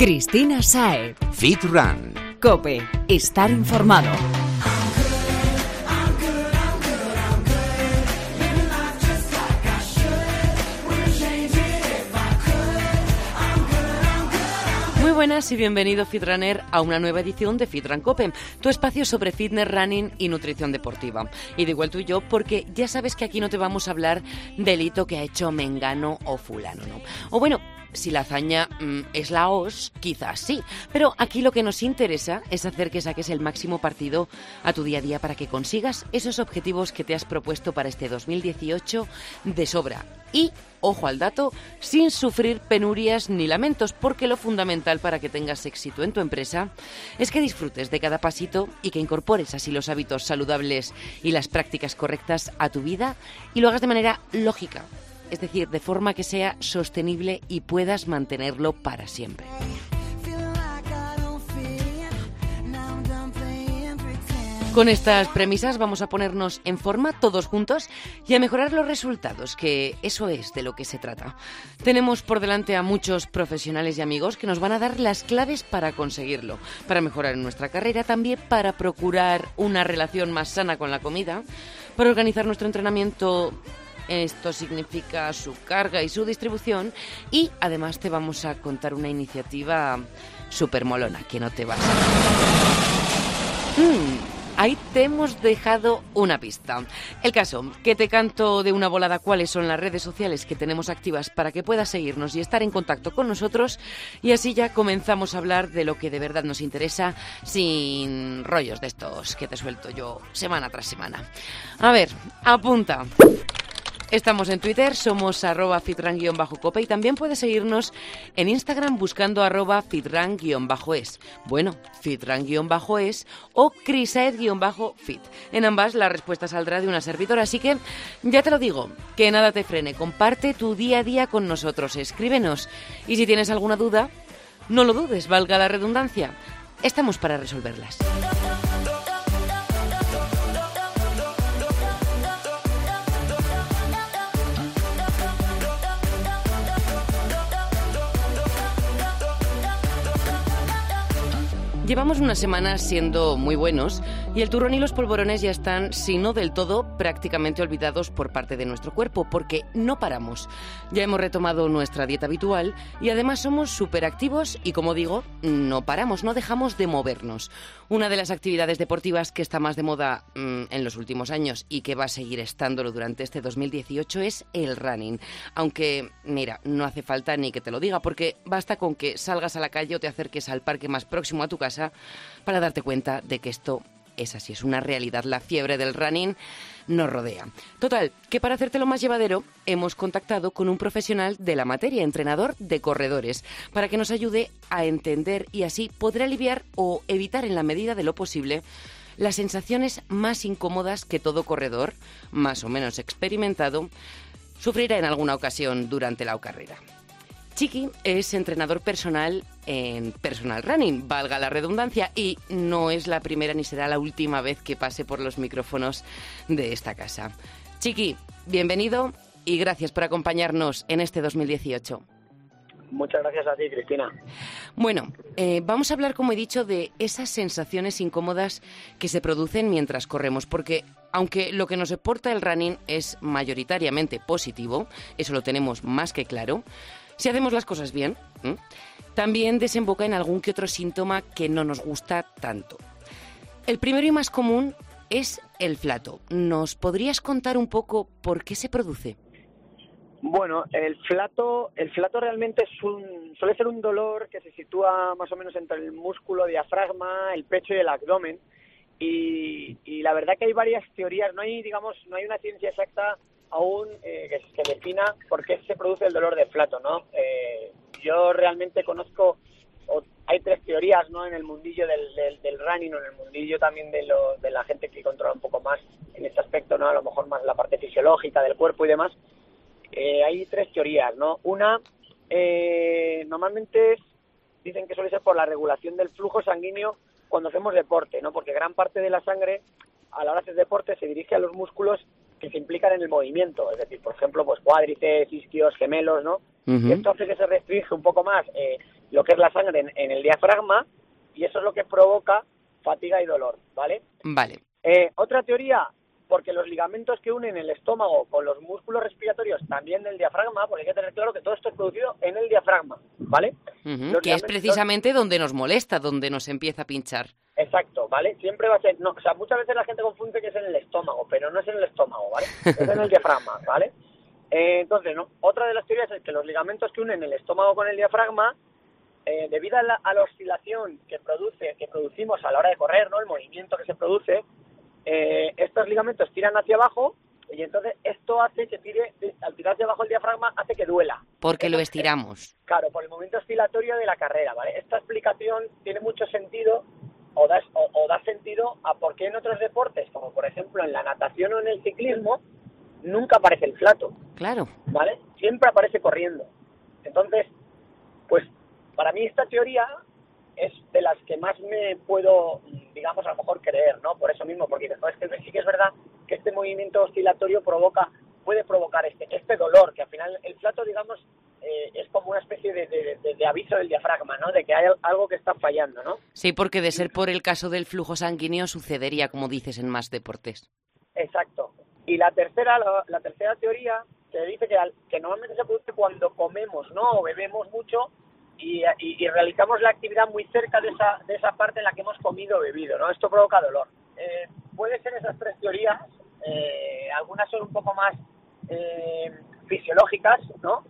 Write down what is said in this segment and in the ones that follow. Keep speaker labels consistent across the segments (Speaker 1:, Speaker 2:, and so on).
Speaker 1: Cristina Sae.
Speaker 2: Fit Run.
Speaker 1: Cope. Estar informado.
Speaker 3: Muy buenas y bienvenido Fitrunner a una nueva edición de Fitran Cope, tu espacio sobre fitness, running y nutrición deportiva. Y de igual tú y yo, porque ya sabes que aquí no te vamos a hablar del hito que ha hecho Mengano o Fulano, ¿no? O bueno, si la hazaña mm, es la os, quizás sí. Pero aquí lo que nos interesa es hacer que saques el máximo partido a tu día a día para que consigas esos objetivos que te has propuesto para este 2018 de sobra. Y, ojo al dato, sin sufrir penurias ni lamentos, porque lo fundamental para que tengas éxito en tu empresa es que disfrutes de cada pasito y que incorpores así los hábitos saludables y las prácticas correctas a tu vida y lo hagas de manera lógica, es decir, de forma que sea sostenible y puedas mantenerlo para siempre. Con estas premisas vamos a ponernos en forma todos juntos y a mejorar los resultados, que eso es de lo que se trata. Tenemos por delante a muchos profesionales y amigos que nos van a dar las claves para conseguirlo, para mejorar nuestra carrera, también para procurar una relación más sana con la comida, para organizar nuestro entrenamiento esto significa su carga y su distribución. Y además te vamos a contar una iniciativa súper molona que no te vas a... Mm, ahí te hemos dejado una pista. El caso, que te canto de una volada cuáles son las redes sociales que tenemos activas para que puedas seguirnos y estar en contacto con nosotros y así ya comenzamos a hablar de lo que de verdad nos interesa sin rollos de estos que te suelto yo semana tras semana. A ver, apunta. Estamos en Twitter, somos arroba fitran-cope y también puedes seguirnos en Instagram buscando arroba fitran-es. Bueno, fitran-es o crisaed-fit. En ambas la respuesta saldrá de una servidora, así que ya te lo digo, que nada te frene, comparte tu día a día con nosotros, escríbenos y si tienes alguna duda, no lo dudes, valga la redundancia, estamos para resolverlas. Llevamos unas semanas siendo muy buenos y el turrón y los polvorones ya están, si no del todo, prácticamente olvidados por parte de nuestro cuerpo, porque no paramos. Ya hemos retomado nuestra dieta habitual y además somos súper activos y, como digo, no paramos, no dejamos de movernos. Una de las actividades deportivas que está más de moda mmm, en los últimos años y que va a seguir estándolo durante este 2018 es el running. Aunque, mira, no hace falta ni que te lo diga, porque basta con que salgas a la calle o te acerques al parque más próximo a tu casa para darte cuenta de que esto es así, es una realidad. La fiebre del running nos rodea. Total, que para hacértelo más llevadero, hemos contactado con un profesional de la materia, entrenador de corredores, para que nos ayude a entender y así poder aliviar o evitar en la medida de lo posible las sensaciones más incómodas que todo corredor, más o menos experimentado, sufrirá en alguna ocasión durante la carrera. Chiqui es entrenador personal en personal running, valga la redundancia, y no es la primera ni será la última vez que pase por los micrófonos de esta casa. Chiqui, bienvenido y gracias por acompañarnos en este 2018.
Speaker 4: Muchas gracias a ti, Cristina.
Speaker 3: Bueno, eh, vamos a hablar, como he dicho, de esas sensaciones incómodas que se producen mientras corremos, porque aunque lo que nos aporta el running es mayoritariamente positivo, eso lo tenemos más que claro, si hacemos las cosas bien, también desemboca en algún que otro síntoma que no nos gusta tanto. El primero y más común es el flato. ¿Nos podrías contar un poco por qué se produce?
Speaker 4: Bueno, el flato, el flato realmente es un, suele ser un dolor que se sitúa más o menos entre el músculo diafragma, el pecho y el abdomen. Y, y la verdad que hay varias teorías, no hay, digamos, no hay una ciencia exacta aún eh, que, defina por qué se produce el dolor de flato, ¿no? Eh, yo realmente conozco, o hay tres teorías, ¿no? En el mundillo del, del, del running o en el mundillo también de, lo, de la gente que controla un poco más en este aspecto, ¿no? A lo mejor más la parte fisiológica del cuerpo y demás. Eh, hay tres teorías, ¿no? Una, eh, normalmente es, dicen que suele ser por la regulación del flujo sanguíneo cuando hacemos deporte, ¿no? Porque gran parte de la sangre a la hora de hacer deporte se dirige a los músculos que se implican en el movimiento, es decir, por ejemplo, pues cuádriceps, isquios, gemelos, ¿no? Uh -huh. Esto hace que se restringe un poco más eh, lo que es la sangre en, el diafragma y eso es lo que provoca fatiga y dolor, ¿vale?
Speaker 3: Vale.
Speaker 4: Eh, otra teoría, porque los ligamentos que unen el estómago con los músculos respiratorios también del diafragma, porque hay que tener claro que todo esto es producido en el diafragma, ¿vale?
Speaker 3: que es precisamente donde nos molesta, donde nos empieza a pinchar.
Speaker 4: Exacto, ¿vale? Siempre va a ser, no, o sea, muchas veces la gente confunde que es en el estómago, pero no es en el estómago, ¿vale? Es en el diafragma, ¿vale? Eh, entonces, ¿no? otra de las teorías es que los ligamentos que unen el estómago con el diafragma, eh, debido a la, oscilación que produce, que producimos a la hora de correr, ¿no? El movimiento que se produce, eh, estos ligamentos tiran hacia abajo y entonces esto hace que tire, al tirar hacia abajo el diafragma, hace que duela.
Speaker 3: Porque lo estiramos.
Speaker 4: Claro, por el movimiento oscilatorio de la carrera, ¿vale? Esta explicación tiene mucho sentido o da, o da sentido a por qué en otros deportes, como por ejemplo en la natación o en el ciclismo, nunca aparece el flato.
Speaker 3: Claro.
Speaker 4: ¿Vale? Siempre aparece corriendo. Entonces, pues para mí esta teoría es de las que más me puedo, digamos, a lo mejor creer, ¿no? Por eso mismo, porque es que sí que es verdad que este movimiento oscilatorio provoca, puede provocar este, este dolor, que al final el flato, digamos, eh, es como una especie de, de, aviso del diafragma, ¿no? De que hay algo que está fallando, ¿no?
Speaker 3: Sí, porque de ser por el caso del flujo sanguíneo sucedería, como dices, en más deportes.
Speaker 4: Exacto. Y la tercera, la, tercera teoría que dice que, que normalmente se produce cuando comemos, ¿no? O bebemos mucho y, realizamos la actividad muy cerca de esa, de esa parte en la que hemos comido o bebido, ¿no? Esto provoca dolor. Eh, puede ser esas tres teorías, eh, algunas son un poco más eh, fisiológicas, ¿no?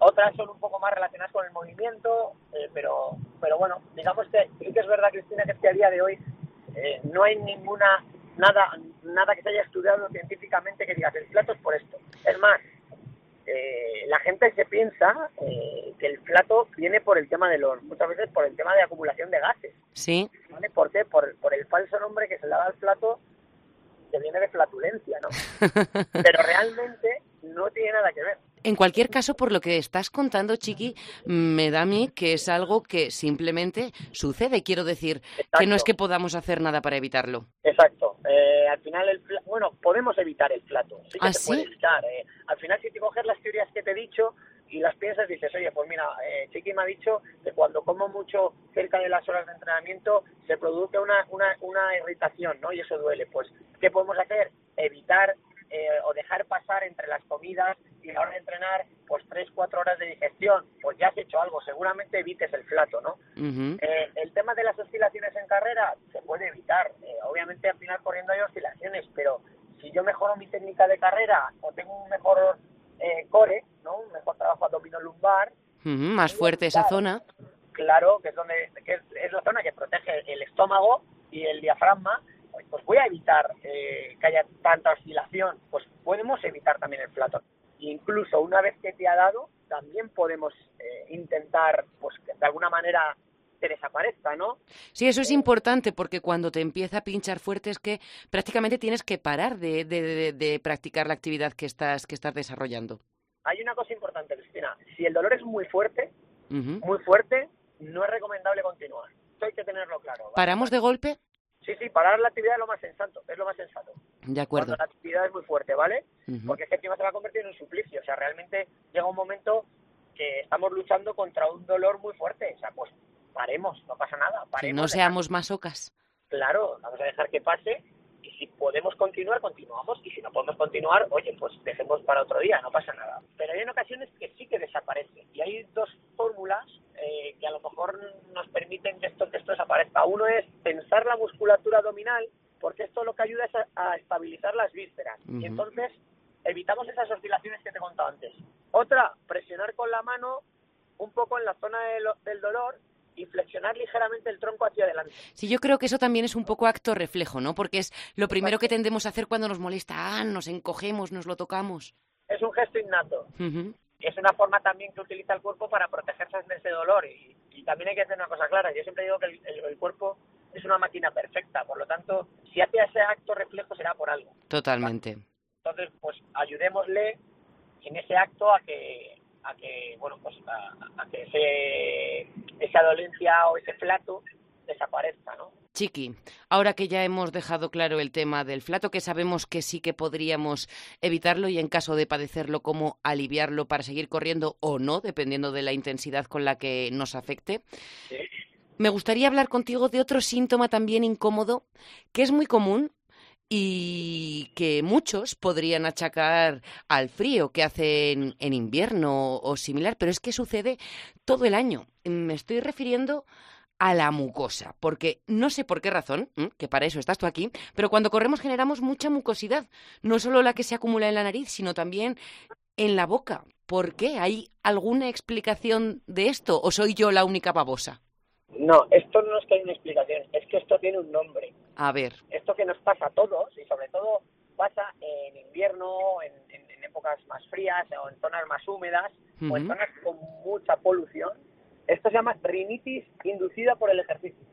Speaker 4: Otras son un poco más relacionadas con el movimiento, pero, pero bueno, digamos que sí que es verdad, Cristina, que es que a día de hoy no hay ninguna nada, nada que se haya estudiado científicamente que digas el plato es por esto. Es más, eh, la gente se piensa eh, que el plato viene por el tema de los, muchas veces por el tema de acumulación de gases.
Speaker 3: Sí.
Speaker 4: ¿Vale? ¿Por qué? Por, por el falso nombre que se le da al plato que viene de flatulencia, ¿no? Pero realmente no tiene nada que ver.
Speaker 3: En cualquier caso, por lo que estás contando, Chiqui, me da a mí que es algo que simplemente sucede. Quiero decir, que no es que podamos hacer nada para evitarlo.
Speaker 4: Exacto. Eh, al final, el, bueno, podemos evitar el plato. Sí que
Speaker 3: ¿Ah,
Speaker 4: se puede evitar. Eh. Al final, si te coges las teorías que te he dicho y las piensas, dices, oye, pues mira, eh, Chiqui me ha dicho que cuando como mucho cerca de las horas de entrenamiento se produce una, una, una irritación, ¿no? Y eso duele. Pues, ¿qué podemos hacer? Evitar eh, o dejar pasar entre las comidas y la hora de entrenar, pues tres, cuatro horas de digestión, pues ya has hecho algo, seguramente evites el flato, ¿no? Eh, el tema de las oscilaciones en carrera se puede evitar, eh, obviamente al final corriendo hay oscilaciones, pero si yo mejoro mi técnica de carrera o tengo un mejor core, ¿no? Un mejor trabajo abdominal lumbar.
Speaker 3: más fuerte esa zona.
Speaker 4: Claro, que es donde que es la zona que protege el estómago y el diafragma pues voy a evitar eh, que haya tanta oscilación, pues podemos evitar también el flato. Incluso una vez que te ha dado, también podemos eh, intentar, pues de alguna manera te desaparezca, ¿no?
Speaker 3: Sí, eso es importante porque cuando te empieza a pinchar fuerte es que prácticamente tienes que parar de, de, practicar la actividad que estás, que estás desarrollando.
Speaker 4: Hay una cosa importante, Cristina. Si el dolor es muy fuerte, muy fuerte, no es recomendable continuar. Esto hay que tenerlo claro.
Speaker 3: ¿Paramos de golpe?
Speaker 4: Sí, sí, parar la actividad es lo más sensato, es lo más sensato.
Speaker 3: De acuerdo.
Speaker 4: Cuando la actividad es muy fuerte, ¿vale? Porque es que encima se va a convertir en un suplicio. O sea, realmente llega un momento que estamos luchando contra un dolor muy fuerte. O sea, pues paremos, no pasa nada. Paremos,
Speaker 3: no seamos masocas.
Speaker 4: Claro, vamos a dejar que pase y si podemos continuar, continuamos. Y si no podemos continuar, oye, pues dejemos para otro día, no pasa nada. Pero hay en ocasiones que sí que desaparece. Y hay dos fórmulas eh, que a lo mejor nos permiten que esto, que esto desaparezca. Uno es pensar la musculatura abdominal, porque esto lo que ayuda es a, estabilizar las vísceras. Y entonces evitamos esas oscilaciones que te he contado antes. Otra, presionar con la mano un poco en la zona del dolor y flexionar ligeramente el tronco hacia adelante.
Speaker 3: Sí, yo creo que eso también es un poco acto reflejo, ¿no? Porque es lo primero que tendemos a hacer cuando nos molesta. Ah, nos encogemos, nos lo tocamos.
Speaker 4: Es un gesto innato. Es una forma también que utiliza el cuerpo para protegerse de ese dolor. Y, también hay que hacer una cosa clara. Yo siempre digo que el, cuerpo es una máquina perfecta. Por lo tanto, si hace ese acto reflejo será por algo.
Speaker 3: Totalmente.
Speaker 4: Entonces, pues ayudémosle en ese acto a que a que bueno pues a, que esa dolencia o ese plato desaparezca, ¿no?
Speaker 3: Chiqui, ahora que ya hemos dejado claro el tema del flato, que sabemos que sí que podríamos evitarlo y en caso de padecerlo, cómo aliviarlo para seguir corriendo o no, dependiendo de la intensidad con la que nos afecte. Me gustaría hablar contigo de otro síntoma también incómodo, que es muy común y que muchos podrían achacar al frío que hace en, invierno o similar, pero es que sucede todo el año. Me estoy refiriendo a la mucosa, porque no sé por qué razón, que para eso estás tú aquí, pero cuando corremos generamos mucha mucosidad, no solo la que se acumula en la nariz, sino también en la boca. ¿Por qué? ¿Hay alguna explicación de esto o soy yo la única babosa?
Speaker 4: No, esto no es que hay una explicación, es que esto tiene un nombre.
Speaker 3: A ver.
Speaker 4: Esto que nos pasa a todos, y sobre todo pasa en invierno, en, épocas más frías, o en zonas más húmedas, o en zonas con mucha polución, esto se llama rinitis inducida por el ejercicio.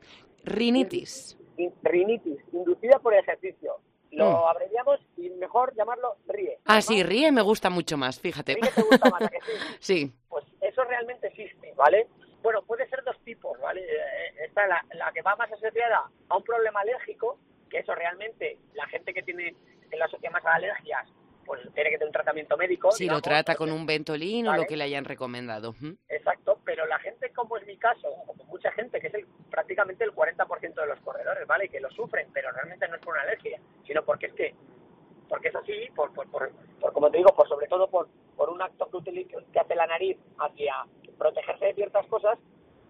Speaker 3: Rinitis.
Speaker 4: rinitis, inducida por el ejercicio. Lo mm. abreviamos y mejor llamarlo RIE.
Speaker 3: Ah, sí, RIE me gusta mucho más, fíjate.
Speaker 4: RIE te gusta más, que sí?
Speaker 3: sí.
Speaker 4: Pues eso realmente existe, ¿vale? Bueno, puede ser dos tipos, ¿vale? Eh, está la, la que va más asociada a un problema alérgico, que eso realmente la gente que tiene que la asocia más a alergias, pues tiene que tener un tratamiento médico.
Speaker 3: Sí, lo trata con un ventolín o lo que le hayan recomendado.
Speaker 4: Exacto, pero la gente, como es mi caso, o mucha gente, que es el, prácticamente el 40% de los corredores, ¿vale? Que lo sufren, pero realmente no es por una alergia, sino porque es que porque es así, por, por, por, como te digo, por sobre todo por, por un acto que, utiliza, que hace la nariz hacia protegerse de ciertas cosas,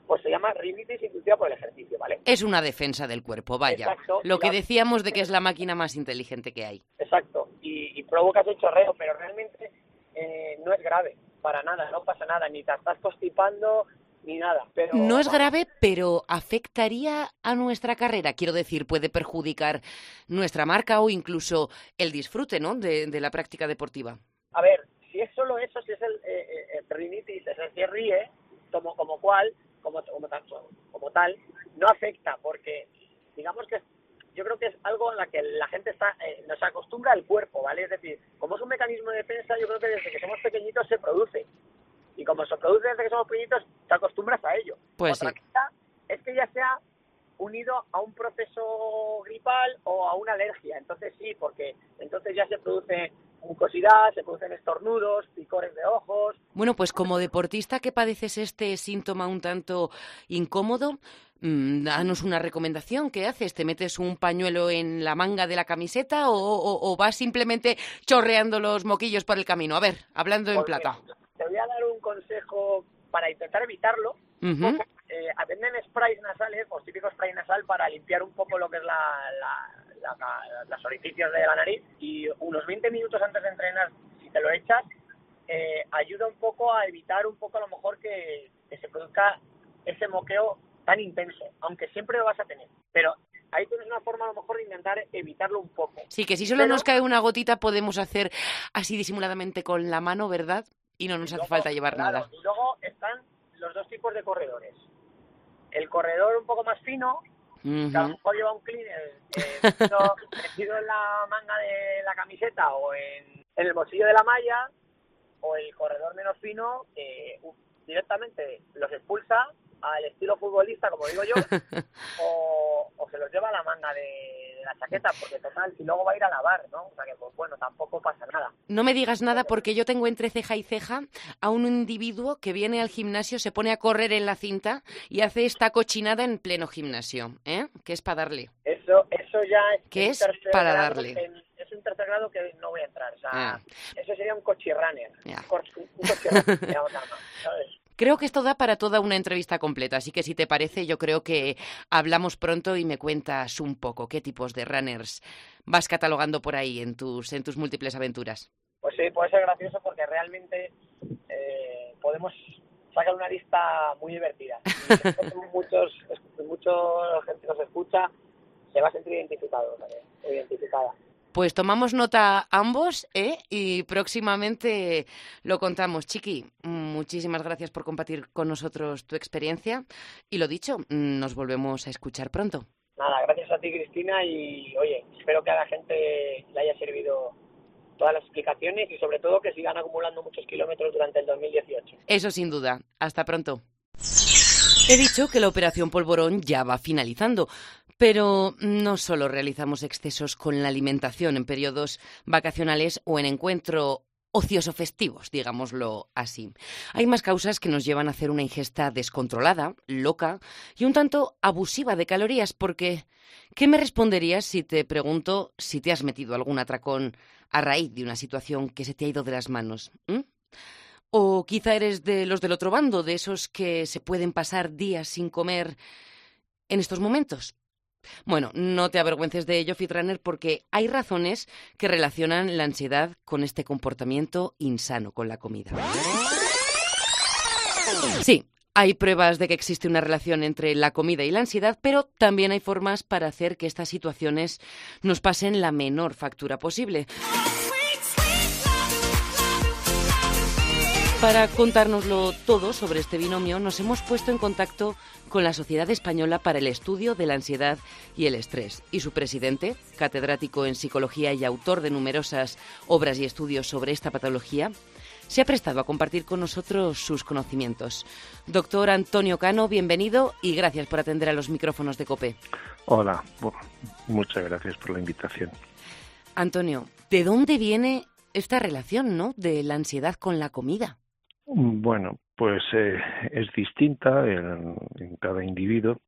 Speaker 4: pues se llama rinitis inducida por el ejercicio, ¿vale?
Speaker 3: Es una defensa del cuerpo, vaya. Exacto, Lo que decíamos de que es la máquina más inteligente que hay.
Speaker 4: Exacto, y, y provocas el chorreo, pero realmente eh, no es grave, para nada, no pasa nada, ni te estás constipando, ni nada. Pero,
Speaker 3: no es grave, pero afectaría a nuestra carrera. Quiero decir, puede perjudicar nuestra marca o incluso el disfrute ¿no? de, la práctica deportiva.
Speaker 4: A ver, eso, si es el, eh, eh rinitis, es el que ríe, como, como cual, como, como, como tal, no afecta, porque digamos que yo creo que es algo en la que la gente está, eh, nos acostumbra al cuerpo, ¿vale? Es decir, como es un mecanismo de defensa, yo creo que desde que somos pequeñitos se produce y como se produce desde que somos pequeñitos, te acostumbras a ello.
Speaker 3: Pues Otra
Speaker 4: es que ya sea unido a un proceso gripal o a una alergia. Entonces sí, porque entonces ya se produce mucosidad, se producen estornudos, picores de ojos.
Speaker 3: Bueno, pues como deportista que padeces este síntoma un tanto incómodo, mm, danos una recomendación. ¿Qué haces? ¿Te metes un pañuelo en la manga de la camiseta o, vas simplemente chorreando los moquillos por el camino? A ver, hablando en pues plata
Speaker 4: te voy a dar un consejo para intentar evitarlo. eh, sprays nasales, pues típico spray nasal para limpiar un poco lo que es la, las orificios de la nariz y unos 20 minutos antes de entrenar, si te lo echas, eh, ayuda un poco a evitar un poco a lo mejor que, se produzca ese moqueo tan intenso, aunque siempre lo vas a tener. Pero ahí tienes una forma a lo mejor de intentar evitarlo un poco.
Speaker 3: Sí, que si solo nos cae una gotita podemos hacer así disimuladamente con la mano, ¿verdad? y no nos hace falta llevar nada.
Speaker 4: Y luego están los dos tipos de corredores. El corredor un poco más fino, que a lo mejor lleva un cleaner eh, metido, en la manga de la camiseta o en, el bolsillo de la malla, o el corredor menos fino que directamente los expulsa al estilo futbolista, como digo yo, o, se los lleva a la manga de, la chaqueta, porque total, y luego va a ir a lavar, ¿no? O sea que, pues bueno, tampoco pasa nada.
Speaker 3: No me digas nada porque yo tengo entre ceja y ceja a un individuo que viene al gimnasio, se pone a correr en la cinta y hace esta cochinada en pleno gimnasio, ¿eh? Que es para darle.
Speaker 4: Eso, eso ya es...
Speaker 3: ¿Qué es para darle?
Speaker 4: es un tercer grado que no voy a entrar, o sea, ah. eso sería un cochirrunner, un, cochirrunner, digamos, ¿sabes?
Speaker 3: Creo que esto da para toda una entrevista completa, así que si te parece, yo creo que hablamos pronto y me cuentas un poco qué tipos de runners vas catalogando por ahí en tus, en tus múltiples aventuras.
Speaker 4: Pues sí, puede ser gracioso porque realmente eh, podemos sacar una lista muy divertida. muchos, muchos gente nos escucha, se va a sentir identificado, identificada.
Speaker 3: Pues tomamos nota ambos ¿eh? y próximamente lo contamos. Chiqui, muchísimas gracias por compartir con nosotros tu experiencia y lo dicho, nos volvemos a escuchar pronto.
Speaker 4: Nada, gracias a ti Cristina y oye, espero que a la gente le haya servido todas las explicaciones y sobre todo que sigan acumulando muchos kilómetros durante el 2018.
Speaker 3: Eso sin duda. Hasta pronto. He dicho que la operación Polvorón ya va finalizando, Pero no solo realizamos excesos con la alimentación en periodos vacacionales o en encuentro ocioso festivos, digámoslo así. Hay más causas que nos llevan a hacer una ingesta descontrolada, loca y un tanto abusiva de calorías, porque ¿qué me responderías si te pregunto si te has metido algún atracón a raíz de una situación que se te ha ido de las manos? O quizá eres de los del otro bando, de esos que se pueden pasar días sin comer en estos momentos. Bueno, no te avergüences de ello, Fitrunner, porque hay razones que relacionan la ansiedad con este comportamiento insano con la comida. Sí, hay pruebas de que existe una relación entre la comida y la ansiedad, pero también hay formas para hacer que estas situaciones nos pasen la menor factura posible. Para contárnoslo todo sobre este binomio, nos hemos puesto en contacto con la Sociedad Española para el Estudio de la Ansiedad y el Estrés y su presidente, catedrático en psicología y autor de numerosas obras y estudios sobre esta patología, se ha prestado a compartir con nosotros sus conocimientos. Doctor Antonio Cano, bienvenido y gracias por atender a los micrófonos de COPE.
Speaker 2: Hola, muchas gracias por la invitación.
Speaker 3: Antonio, ¿de dónde viene esta relación, ¿no? de la ansiedad con la comida?
Speaker 2: Bueno, pues eh, es distinta en, cada individuo,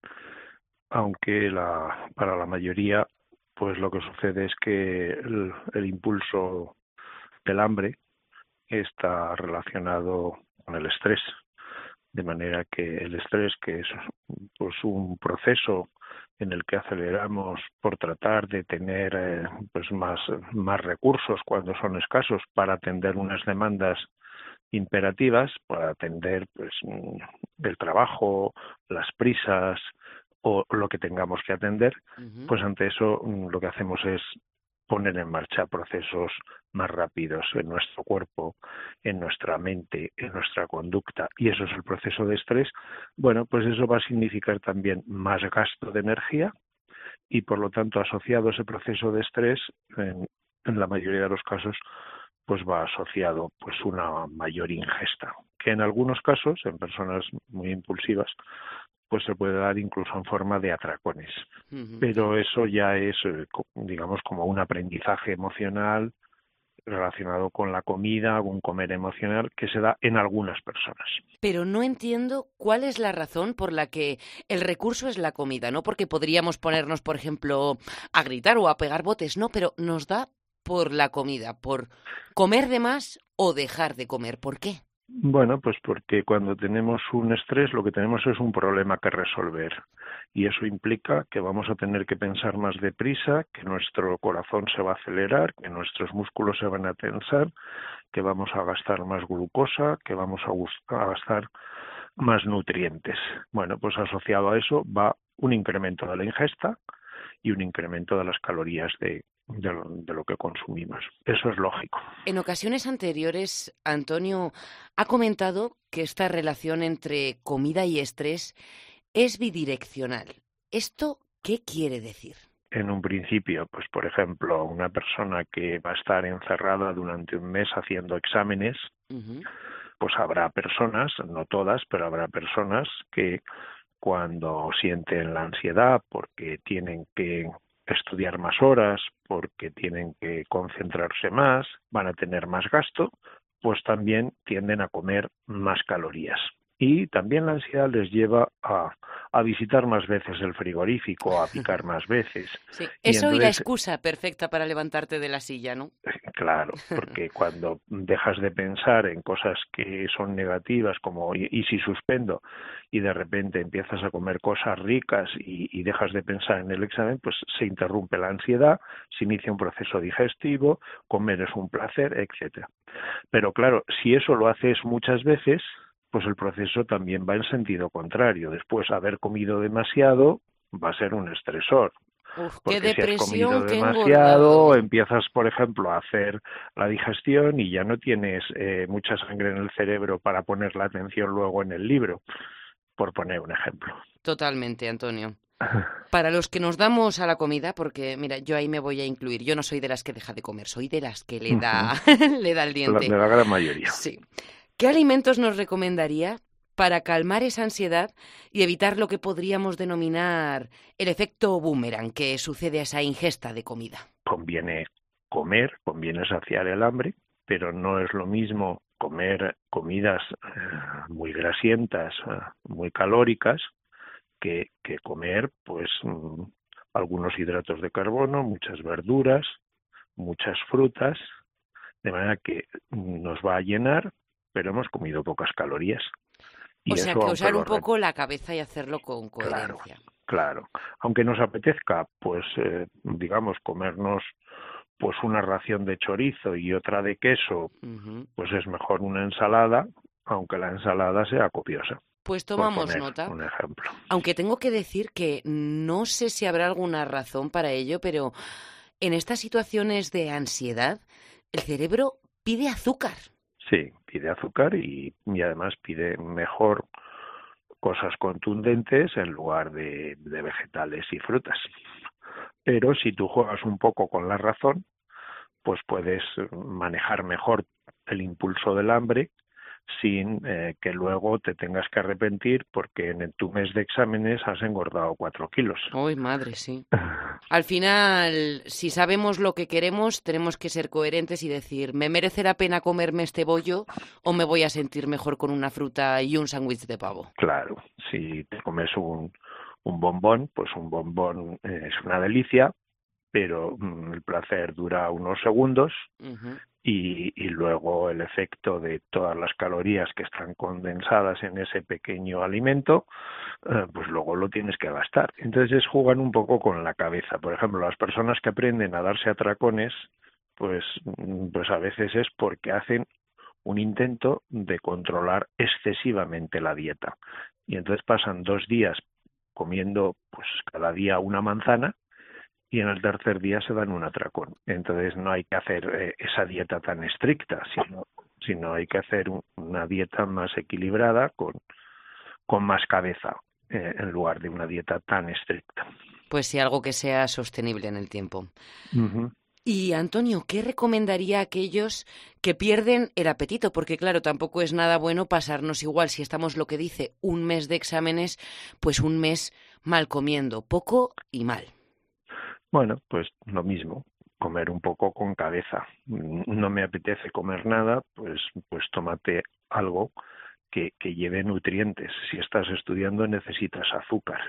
Speaker 2: aunque la, para la mayoría, pues lo que sucede es que el, impulso del hambre está relacionado con el estrés, de manera que el estrés, que es pues un proceso en el que aceleramos por tratar de tener eh, pues más, más recursos cuando son escasos para atender unas demandas imperativas para atender pues el trabajo, las prisas o lo que tengamos que atender, pues ante eso mm, lo que hacemos es poner en marcha procesos más rápidos en nuestro cuerpo, en nuestra mente, en nuestra conducta, y eso es el proceso de estrés, bueno, pues eso va a significar también más gasto de energía y por lo tanto asociado a ese proceso de estrés, en, en la mayoría de los casos, pues va asociado pues una mayor ingesta, que en algunos casos, en personas muy impulsivas, pues se puede dar incluso en forma de atracones. Pero eso ya es, eh, digamos, como un aprendizaje emocional relacionado con la comida, un comer emocional que se da en algunas personas.
Speaker 3: Pero no entiendo cuál es la razón por la que el recurso es la comida, ¿no? Porque podríamos ponernos, por ejemplo, a gritar o a pegar botes, ¿no? Pero nos da por la comida, por comer de más o dejar de comer. ¿Por qué?
Speaker 2: Bueno, pues porque cuando tenemos un estrés lo que tenemos es un problema que resolver y eso implica que vamos a tener que pensar más deprisa, que nuestro corazón se va a acelerar, que nuestros músculos se van a tensar, que vamos a gastar más glucosa, que vamos a, gastar más nutrientes. Bueno, pues asociado a eso va un incremento de la ingesta y un incremento de las calorías de, de lo, que consumimos. Eso es lógico.
Speaker 3: En ocasiones anteriores, Antonio ha comentado que esta relación entre comida y estrés es bidireccional. ¿Esto qué quiere decir?
Speaker 2: En un principio, pues por ejemplo, una persona que va a estar encerrada durante un mes haciendo exámenes, pues habrá personas, no todas, pero habrá personas que cuando sienten la ansiedad porque tienen que estudiar más horas, porque tienen que concentrarse más, van a tener más gasto, pues también tienden a comer más calorías. Y también la ansiedad les lleva a, a visitar más veces el frigorífico, a picar más veces.
Speaker 3: Sí, eso y la excusa perfecta para levantarte de la silla, ¿no?
Speaker 2: Claro, porque cuando dejas de pensar en cosas que son negativas, como y, si suspendo, y de repente empiezas a comer cosas ricas y, y dejas de pensar en el examen, pues se interrumpe la ansiedad, se inicia un proceso digestivo, comer es un placer, etcétera. Pero claro, si eso lo haces muchas veces, pues el proceso también va en sentido contrario. Después, haber comido demasiado va a ser un estresor.
Speaker 3: Uf, qué depresión,
Speaker 2: si has comido demasiado, empiezas, por ejemplo, a hacer la digestión y ya no tienes eh, mucha sangre en el cerebro para poner la atención luego en el libro, por poner un ejemplo.
Speaker 3: Totalmente, Antonio. Para los que nos damos a la comida, porque mira, yo ahí me voy a incluir. Yo no soy de las que deja de comer, soy de las que le da, le da el diente.
Speaker 2: de la gran mayoría.
Speaker 3: Sí. ¿Qué alimentos nos recomendaría para calmar esa ansiedad y evitar lo que podríamos denominar el efecto boomerang que sucede a esa ingesta de comida?
Speaker 2: Conviene comer, conviene saciar el hambre, pero no es lo mismo comer comidas eh, muy grasientas, eh, muy calóricas, que, que comer pues mm, algunos hidratos de carbono, muchas verduras, muchas frutas, de manera que nos va a llenar, pero hemos comido pocas calorías.
Speaker 3: o sea, que usar un poco la cabeza y hacerlo con coherencia.
Speaker 2: Claro, aunque nos apetezca, pues, eh, digamos, comernos pues una ración de chorizo y otra de queso, pues es mejor una ensalada, aunque la ensalada sea copiosa.
Speaker 3: Pues tomamos nota.
Speaker 2: Un ejemplo.
Speaker 3: Aunque tengo que decir que no sé si habrá alguna razón para ello, pero en estas situaciones de ansiedad, el cerebro pide azúcar.
Speaker 2: Sí, pide azúcar y, además pide mejor cosas contundentes en lugar de, vegetales y frutas. Pero si tú juegas un poco con la razón, pues puedes manejar mejor el impulso del hambre sin eh, que luego te tengas que arrepentir porque en tu mes de exámenes has engordado cuatro kilos.
Speaker 3: Uy, madre, sí. Al final, si sabemos lo que queremos, tenemos que ser coherentes y decir, ¿me merece la pena comerme este bollo o me voy a sentir mejor con una fruta y un sándwich de pavo?
Speaker 2: Claro, si te comes un, un bombón, pues un bombón es una delicia, pero mm, el placer dura unos segundos y, y, luego el efecto de todas las calorías que están condensadas en ese pequeño alimento, eh, pues luego lo tienes que gastar. Entonces juegan un poco con la cabeza. Por ejemplo, las personas que aprenden a darse atracones, pues, mm, pues a veces es porque hacen un intento de controlar excesivamente la dieta. Y entonces pasan dos días comiendo pues cada día una manzana y en el tercer día se dan un atracón. Entonces no hay que hacer eh, esa dieta tan estricta, sino, sino hay que hacer una dieta más equilibrada con, con más cabeza eh, en lugar de una dieta tan estricta.
Speaker 3: Pues sí, algo que sea sostenible en el tiempo. Y Antonio, ¿qué recomendaría a aquellos que pierden el apetito? Porque claro, tampoco es nada bueno pasarnos igual si estamos lo que dice un mes de exámenes, pues un mes mal comiendo, poco y mal.
Speaker 2: Bueno, pues lo mismo, comer un poco con cabeza. No me apetece comer nada, pues, pues tómate algo que, que lleve nutrientes. Si estás estudiando necesitas azúcar.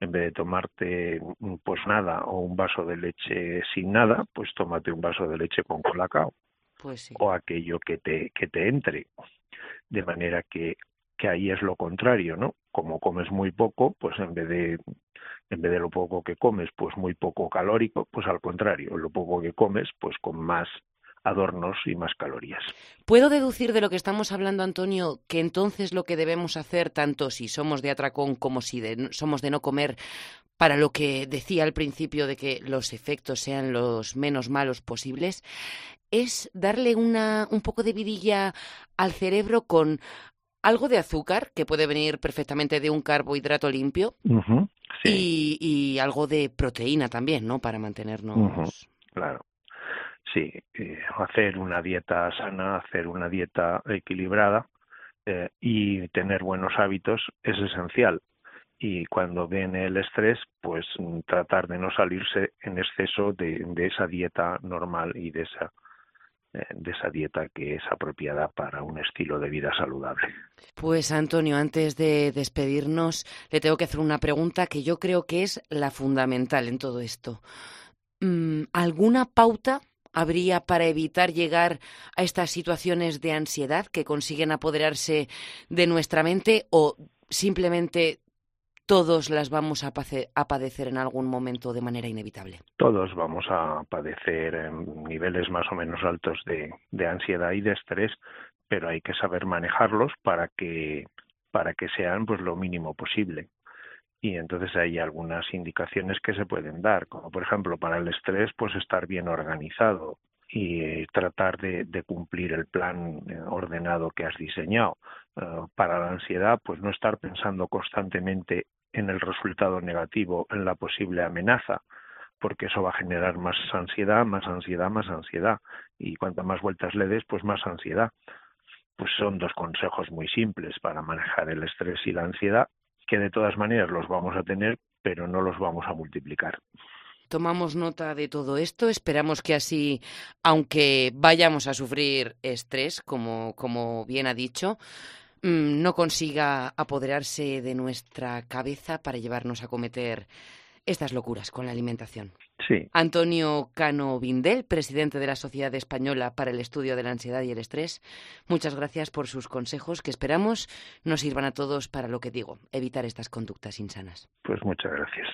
Speaker 2: En vez de tomarte pues nada o un vaso de leche sin nada, pues tómate un vaso de leche con colacao.
Speaker 3: Pues sí.
Speaker 2: O aquello que te, que te entre. De manera que, que ahí es lo contrario, ¿no? Como comes muy poco, pues en vez de en vez de lo poco que comes, pues muy poco calórico, pues al contrario, lo poco que comes, pues con más adornos y más calorías.
Speaker 3: ¿Puedo deducir de lo que estamos hablando, Antonio, que entonces lo que debemos hacer, tanto si somos de atracón como si somos de no comer, para lo que decía al principio de que los efectos sean los menos malos posibles, es darle una, un poco de vidilla al cerebro con algo de azúcar, que puede venir perfectamente de un carbohidrato limpio, y, algo de proteína también, ¿no? Para mantenernos.
Speaker 2: Claro. Sí, eh, hacer una dieta sana, hacer una dieta equilibrada eh, y tener buenos hábitos es esencial. Y cuando viene el estrés, pues tratar de no salirse en exceso de esa dieta normal y de esa de esa dieta que es apropiada para un estilo de vida saludable.
Speaker 3: Pues Antonio, antes de despedirnos, le tengo que hacer una pregunta que yo creo que es la fundamental en todo esto. Mm, ¿Alguna pauta habría para evitar llegar a estas situaciones de ansiedad que consiguen apoderarse de nuestra mente o simplemente todos las vamos a, padecer en algún momento de manera inevitable.
Speaker 2: Todos vamos a padecer niveles más o menos altos de, ansiedad y de estrés, pero hay que saber manejarlos para que para que sean pues lo mínimo posible y entonces hay algunas indicaciones que se pueden dar, como por ejemplo para el estrés, pues estar bien organizado y tratar de, de cumplir el plan eh, ordenado que has diseñado. Eh, para la ansiedad, pues no estar pensando constantemente en el resultado negativo, en la posible amenaza, porque eso va a generar más ansiedad, más ansiedad, más ansiedad. Y cuanto más vueltas le des, pues más ansiedad. pues son dos consejos muy simples para manejar el estrés y la ansiedad, que de todas maneras los vamos a tener, pero no los vamos a multiplicar.
Speaker 3: Tomamos nota de todo esto, esperamos que así, aunque vayamos a sufrir estrés, como, como bien ha dicho, no consiga apoderarse de nuestra cabeza para llevarnos a cometer estas locuras con la alimentación.
Speaker 2: Sí.
Speaker 3: Antonio Cano Vindel, presidente de la Sociedad Española para el Estudio de la Ansiedad y el Estrés, muchas gracias por sus consejos que esperamos nos sirvan a todos para lo que digo, evitar estas conductas insanas.
Speaker 2: Pues muchas gracias.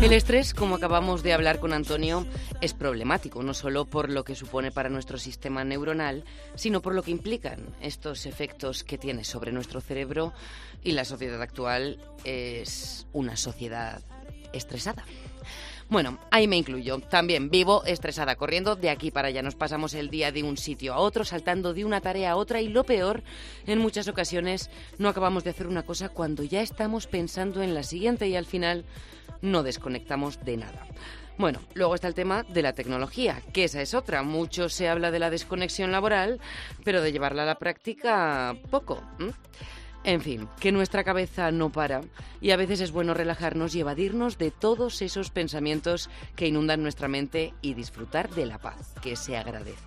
Speaker 3: El estrés, como acabamos de hablar con Antonio, es problemático, no solo por lo que supone para nuestro sistema neuronal, sino por lo que implican estos efectos que tiene sobre nuestro cerebro y la sociedad actual es una sociedad estresada. Bueno, ahí me incluyo. También vivo estresada, corriendo de aquí para allá. Nos pasamos el día de un sitio a otro, saltando de una tarea a otra y lo peor, en muchas ocasiones no acabamos de hacer una cosa cuando ya estamos pensando en la siguiente y al final no desconectamos de nada. Bueno, luego está el tema de la tecnología, que esa es otra. Mucho se habla de la desconexión laboral, pero de llevarla a la práctica, poco. En fin, que nuestra cabeza no para y a veces es bueno relajarnos y evadirnos de todos esos pensamientos que inundan nuestra mente y disfrutar de la paz, que se agradece.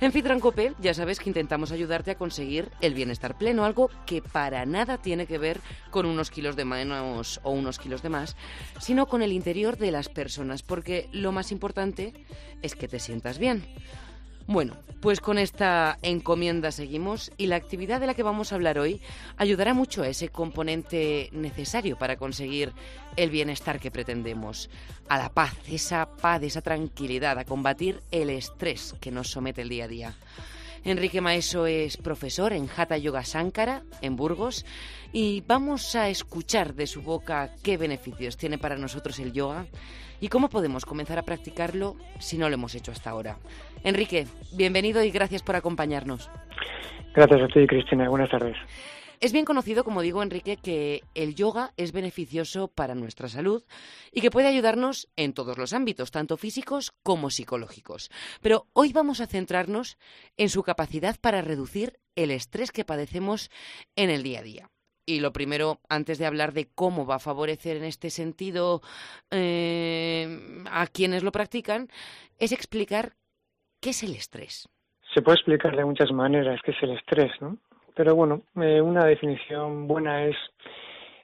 Speaker 3: En Fitrancope ya sabes que intentamos ayudarte a conseguir el bienestar pleno, algo que para nada tiene que ver con unos kilos de menos o unos kilos de más, sino con el interior de las personas, porque lo más importante es que te sientas bien. Bueno, pues con esta encomienda seguimos y la actividad de la que vamos a hablar hoy ayudará mucho a ese componente necesario para conseguir el bienestar que pretendemos, a la paz, esa paz, esa tranquilidad, a combatir el estrés que nos somete el día a día. Enrique Maeso es profesor en Hatha Yoga Sankara, en Burgos, y vamos a escuchar de su boca qué beneficios tiene para nosotros el yoga y cómo podemos comenzar a practicarlo si no lo hemos hecho hasta ahora. Enrique, bienvenido y gracias por acompañarnos.
Speaker 5: Gracias a ti, Cristina. Buenas tardes.
Speaker 3: Es bien conocido, como digo, Enrique, que el yoga es beneficioso para nuestra salud y que puede ayudarnos en todos los ámbitos, tanto físicos como psicológicos. Pero hoy vamos a centrarnos en su capacidad para reducir el estrés que padecemos en el día a día. Y lo primero, antes de hablar de cómo va a favorecer en este sentido eh, a quienes lo practican, es explicar qué es el estrés.
Speaker 5: Se puede explicar de muchas maneras qué es el estrés, ¿no? Pero bueno, eh, una definición buena es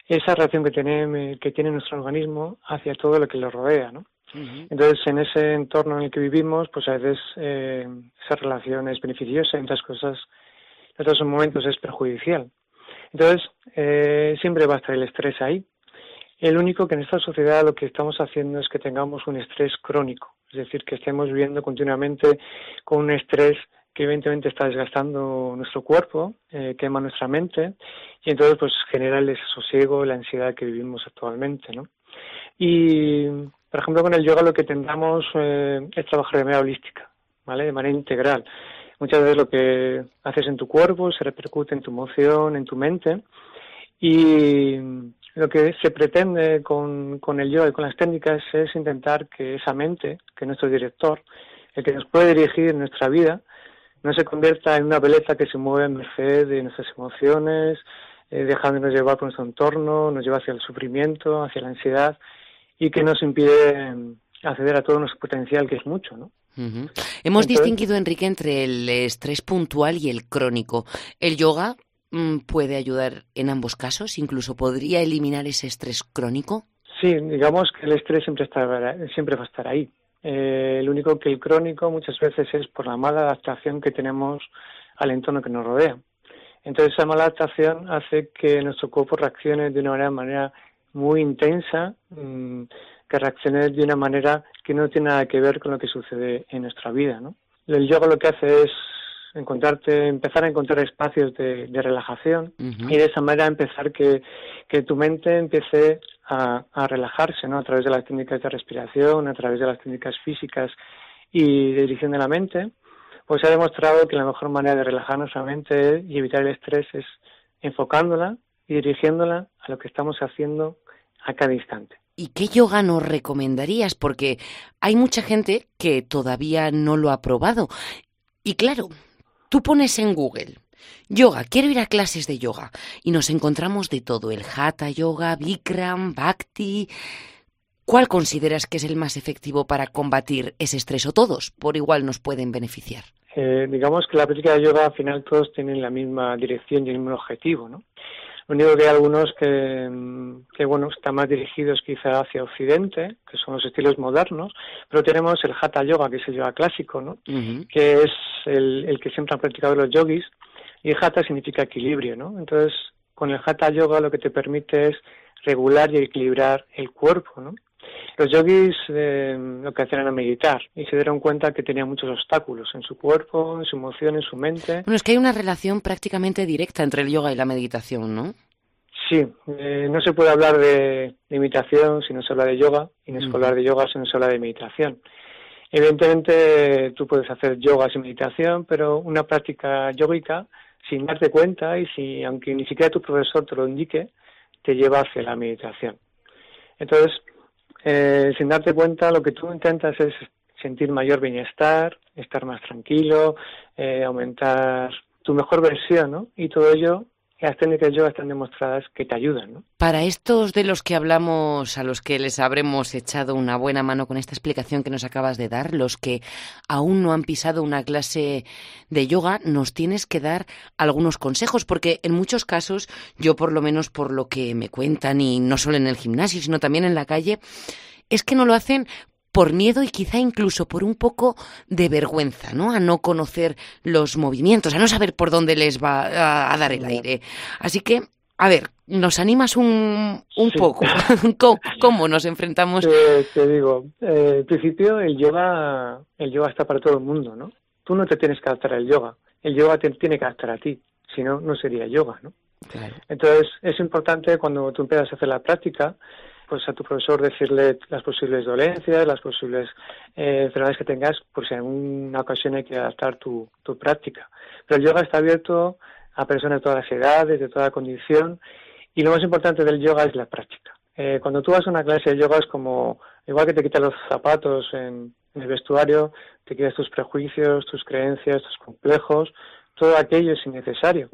Speaker 5: esa reacción que tiene, que tiene nuestro organismo hacia todo lo que lo rodea, ¿no? Entonces, en ese entorno en el que vivimos, pues a veces eh, esa relación es beneficiosa, en otras cosas, en otros momentos es perjudicial. Entonces, eh, siempre va a estar el estrés ahí. El único que en esta sociedad lo que estamos haciendo es que tengamos un estrés crónico, es decir, que estemos viviendo continuamente con un estrés que evidentemente está desgastando nuestro cuerpo, eh, quema nuestra mente y entonces pues genera el desasosiego, la ansiedad que vivimos actualmente, ¿no? Y por ejemplo con el yoga lo que tendamos eh, es trabajar de manera holística, ¿vale? De manera integral. Muchas veces lo que haces en tu cuerpo se repercute en tu emoción, en tu mente y lo que se pretende con, con el yoga y con las técnicas es intentar que esa mente, que es nuestro director, el que nos puede dirigir en nuestra vida, no se convierta en una belleza que se mueve en merced de nuestras emociones, eh, dejándonos llevar por nuestro entorno, nos lleva hacia el sufrimiento, hacia la ansiedad y que nos impide mm, acceder a todo nuestro potencial, que es mucho, ¿no?
Speaker 3: Hemos distinguido, Enrique, entre el estrés puntual y el crónico. ¿El yoga puede ayudar en ambos casos? ¿Incluso podría eliminar ese estrés crónico?
Speaker 5: Sí, digamos que el estrés siempre, siempre va a estar ahí. Eh, el único que el crónico muchas veces es por la mala adaptación que tenemos al entorno que nos rodea. Entonces esa mala adaptación hace que nuestro cuerpo reaccione de una manera, muy intensa, mm, que reaccione de una manera que no tiene nada que ver con lo que sucede en nuestra vida. ¿no? El yoga lo que hace es encontrarte, empezar a encontrar espacios de, relajación y de esa manera empezar que, que tu mente empiece a, a, relajarse, ¿no? A través de las técnicas de respiración, a través de las técnicas físicas y de dirección de la mente, pues se ha demostrado que la mejor manera de relajar nuestra mente y evitar el estrés es enfocándola y dirigiéndola a lo que estamos haciendo a cada instante.
Speaker 3: ¿Y qué yoga nos recomendarías? Porque hay mucha gente que todavía no lo ha probado. Y claro, tú pones en Google yoga, quiero ir a clases de yoga y nos encontramos de todo, el hatha yoga, Bikram, Bhakti. ¿Cuál consideras que es el más efectivo para combatir ese estrés o todos por igual nos pueden beneficiar?
Speaker 5: Eh, digamos que la práctica de yoga al final todos tienen la misma dirección y el mismo objetivo, ¿no? Lo único que hay algunos que, bueno, están más dirigidos quizá hacia Occidente, que son los estilos modernos, pero tenemos el Hatha Yoga, que es el yoga clásico, ¿no? Que es el, que siempre han practicado los yogis, y Hatha significa equilibrio, ¿no? Entonces, con el Hatha Yoga lo que te permite es regular y equilibrar el cuerpo, ¿no? Los yogis eh, lo que hacían era meditar y se dieron cuenta que tenían muchos obstáculos en su cuerpo, en su emoción, en su mente.
Speaker 3: Bueno, es que hay una relación prácticamente directa entre el yoga y la meditación, ¿no?
Speaker 5: Sí, eh, no se puede hablar de, meditación si no se habla de yoga y no se puede hablar de yoga si no se habla de meditación. Evidentemente tú puedes hacer yoga sin meditación, pero una práctica yógica sin darte cuenta y si aunque ni siquiera tu profesor te lo indique, te lleva hacia la meditación. Entonces, eh, sin darte cuenta, lo que tú intentas es sentir mayor bienestar, estar más tranquilo, eh, aumentar tu mejor versión, ¿no? Y todo ello, las técnicas yoga están demostradas que te ayudan, ¿no?
Speaker 3: Para estos de los que hablamos, a los que les habremos echado una buena mano con esta explicación que nos acabas de dar, los que aún no han pisado una clase de yoga, nos tienes que dar algunos consejos, porque en muchos casos, yo por lo menos por lo que me cuentan, y no solo en el gimnasio, sino también en la calle, es que no lo hacen por miedo y quizá incluso por un poco de vergüenza, ¿no? A no conocer los movimientos, a no saber por dónde les va a, dar el aire. Así que, a ver, ¿nos animas un, un poco? ¿Cómo, nos enfrentamos?
Speaker 5: te digo, eh, en principio el yoga, el yoga está para todo el mundo, ¿no? Tú no te tienes que adaptar al yoga, el yoga te tiene que adaptar a ti, si no, no sería yoga, ¿no? Entonces, es importante cuando tú empiezas a hacer la práctica, pues a tu profesor decirle las posibles dolencias, las posibles eh, enfermedades que tengas, si en una ocasión hay que adaptar tu, tu práctica. Pero el yoga está abierto a personas de todas las edades, de toda condición, y lo más importante del yoga es la práctica. Eh, cuando tú vas a una clase de yoga es como, igual que te quitas los zapatos en, en el vestuario, te quitas tus prejuicios, tus creencias, tus complejos, todo aquello es innecesario.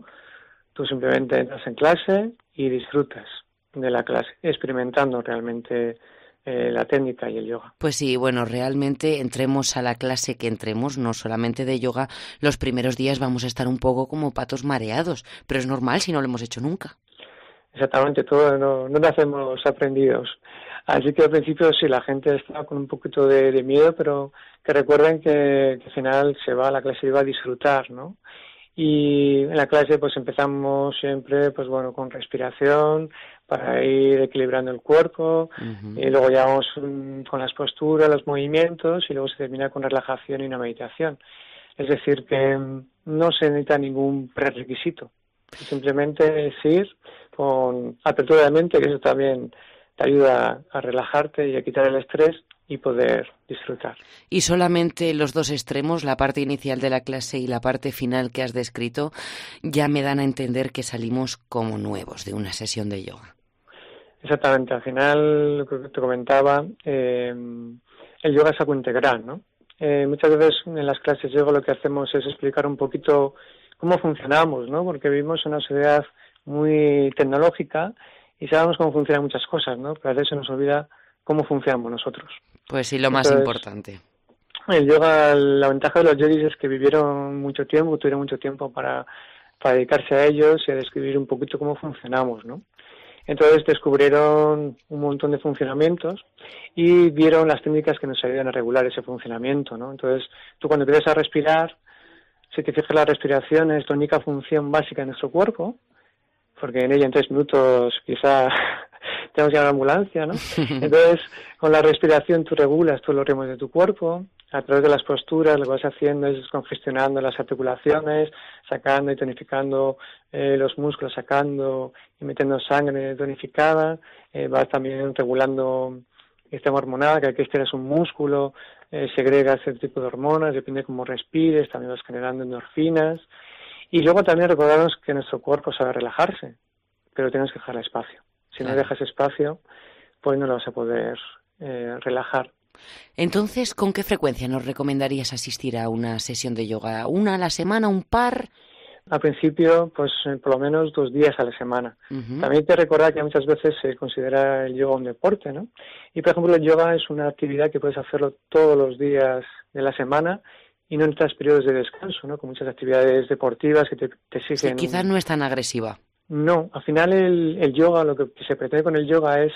Speaker 5: Tú simplemente entras en clase y disfrutas de la clase, experimentando realmente eh, la técnica y el yoga.
Speaker 3: Pues sí, bueno, realmente entremos a la clase que entremos, no solamente de yoga, los primeros días vamos a estar un poco como patos mareados, pero es normal si no lo hemos hecho nunca.
Speaker 5: Exactamente, todo no, no hacemos aprendidos. Así que al principio sí, la gente está con un poquito de, miedo, pero que recuerden que, que, al final se va a la clase y va a disfrutar, ¿no? Y en la clase pues empezamos siempre pues bueno con respiración, para ir equilibrando el cuerpo. Y luego ya vamos mm, con las posturas, los movimientos y luego se termina con relajación y una meditación. Es decir, que mm, no se necesita ningún prerequisito, simplemente es ir con apertura de mente, que eso también te ayuda a relajarte y a quitar el estrés y poder disfrutar.
Speaker 3: Y solamente los dos extremos, la parte inicial de la clase y la parte final que has descrito, ya me dan a entender que salimos como nuevos de una sesión de yoga.
Speaker 5: Exactamente, al final, lo que te comentaba, eh, el yoga es algo integral, ¿no? Eh, muchas veces en las clases de yoga lo que hacemos es explicar un poquito cómo funcionamos, ¿no? Porque vivimos en una sociedad muy tecnológica y sabemos cómo funcionan muchas cosas, ¿no? Pero a veces se nos olvida cómo funcionamos nosotros.
Speaker 3: Pues sí, lo más importante.
Speaker 5: El yoga, la ventaja de los yogis es que vivieron mucho tiempo, tuvieron mucho tiempo para, para dedicarse a ellos y a describir un poquito cómo funcionamos, ¿no? Entonces descubrieron un montón de funcionamientos y vieron las técnicas que nos ayudan a regular ese funcionamiento, ¿no? Entonces, tú cuando empiezas a respirar, si te fijas la respiración es la única función básica de nuestro cuerpo, porque en ella en tres minutos quizá tenemos que ir a la ambulancia, ¿no? Entonces, con la respiración tú regulas todos los ritmos de tu cuerpo, a través de las posturas lo que vas haciendo es congestionando las articulaciones, sacando y tonificando eh, los músculos, sacando y metiendo sangre tonificada, eh, vas también regulando el sistema hormonal, que aquí este es un músculo, eh, segrega ese tipo de hormonas, depende de cómo respires, también vas generando endorfinas. Y luego también recordarnos que nuestro cuerpo sabe relajarse, pero tienes que dejar espacio. Si no dejas espacio, pues no lo vas a poder eh, relajar.
Speaker 3: Entonces, ¿con qué frecuencia nos recomendarías asistir a una sesión de yoga? ¿Una a la semana, un par?
Speaker 5: Al principio, pues eh, por lo menos dos días a la semana. También te recordar que muchas veces se considera el yoga un deporte, ¿no? Y por ejemplo, el yoga es una actividad que puedes hacerlo todos los días de la semana y no necesitas periodos de descanso, ¿no? Con muchas actividades deportivas que te, te exigen.
Speaker 3: Sí, quizás no es tan agresiva.
Speaker 5: No, al final el, el yoga, lo que se pretende con el yoga es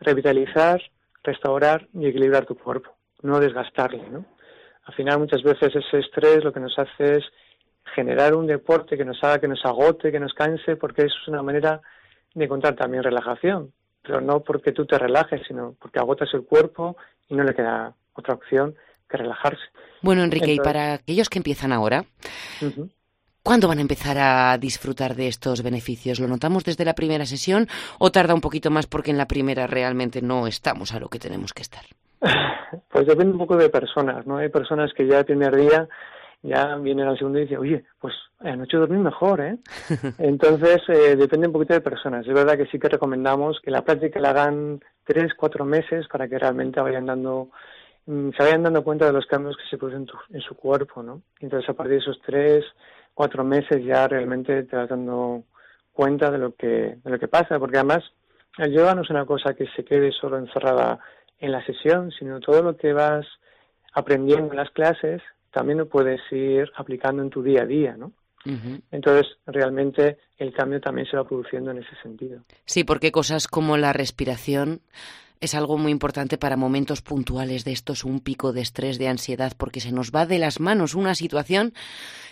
Speaker 5: revitalizar, restaurar y equilibrar tu cuerpo, no desgastarle, ¿no? Al final muchas veces ese estrés lo que nos hace es generar un deporte que nos haga que nos agote, que nos canse, porque eso es una manera de encontrar también relajación, pero no porque tú te relajes, sino porque agotas el cuerpo y no le queda otra opción que relajarse.
Speaker 3: Bueno, Enrique, y para aquellos que empiezan ahora, ¿cuándo van a empezar a disfrutar de estos beneficios? ¿Lo notamos desde la primera sesión o tarda un poquito más porque en la primera realmente no estamos a lo que tenemos que estar?
Speaker 5: Pues depende un poco de personas, ¿no? Hay personas que ya el primer día ya vienen al segundo y dicen, oye, pues anoche dormí mejor, ¿eh? Entonces, eh, depende un poquito de personas. Es verdad que sí que recomendamos que la práctica la hagan tres, cuatro meses para que realmente vayan dando, mm, se vayan dando cuenta de los cambios que se producen en, su cuerpo, ¿no? Entonces, a partir de esos tres, cuatro meses ya realmente te vas dando cuenta de lo que, de lo que pasa, porque además el yoga no es una cosa que se quede solo encerrada en la sesión, sino todo lo que vas aprendiendo en las clases también lo puedes ir aplicando en tu día a día, ¿no? Entonces, realmente el cambio también se va produciendo en ese sentido.
Speaker 3: Sí, porque cosas como la respiración es algo muy importante para momentos puntuales de estos, un pico de estrés, de ansiedad, porque se nos va de las manos una situación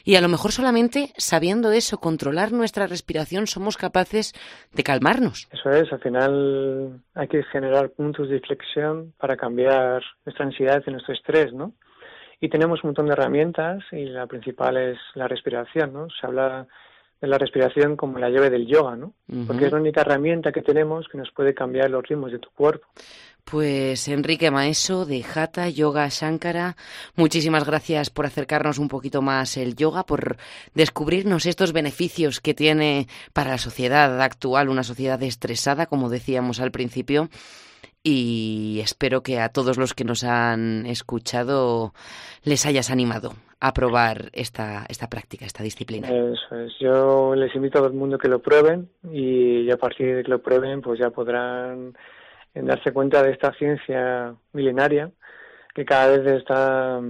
Speaker 3: y a lo mejor solamente sabiendo eso, controlar nuestra respiración, somos capaces de calmarnos.
Speaker 5: Eso es, al final hay que generar puntos de inflexión para cambiar nuestra ansiedad y nuestro estrés, ¿no? y tenemos un montón de herramientas y la principal es la respiración, ¿no? Se habla de la respiración como la llave del yoga, ¿no? Porque es la única herramienta que tenemos que nos puede cambiar los ritmos de tu cuerpo.
Speaker 3: Pues Enrique Maeso de Hatha Yoga Shankara, muchísimas gracias por acercarnos un poquito más el yoga, por descubrirnos estos beneficios que tiene para la sociedad actual, una sociedad estresada, como decíamos al principio y espero que a todos los que nos han escuchado les hayas animado a probar esta, esta práctica, esta disciplina.
Speaker 5: Eso es. Yo les invito a todo el mundo que lo prueben y a partir de que lo prueben pues ya podrán darse cuenta de esta ciencia milenaria que cada vez está,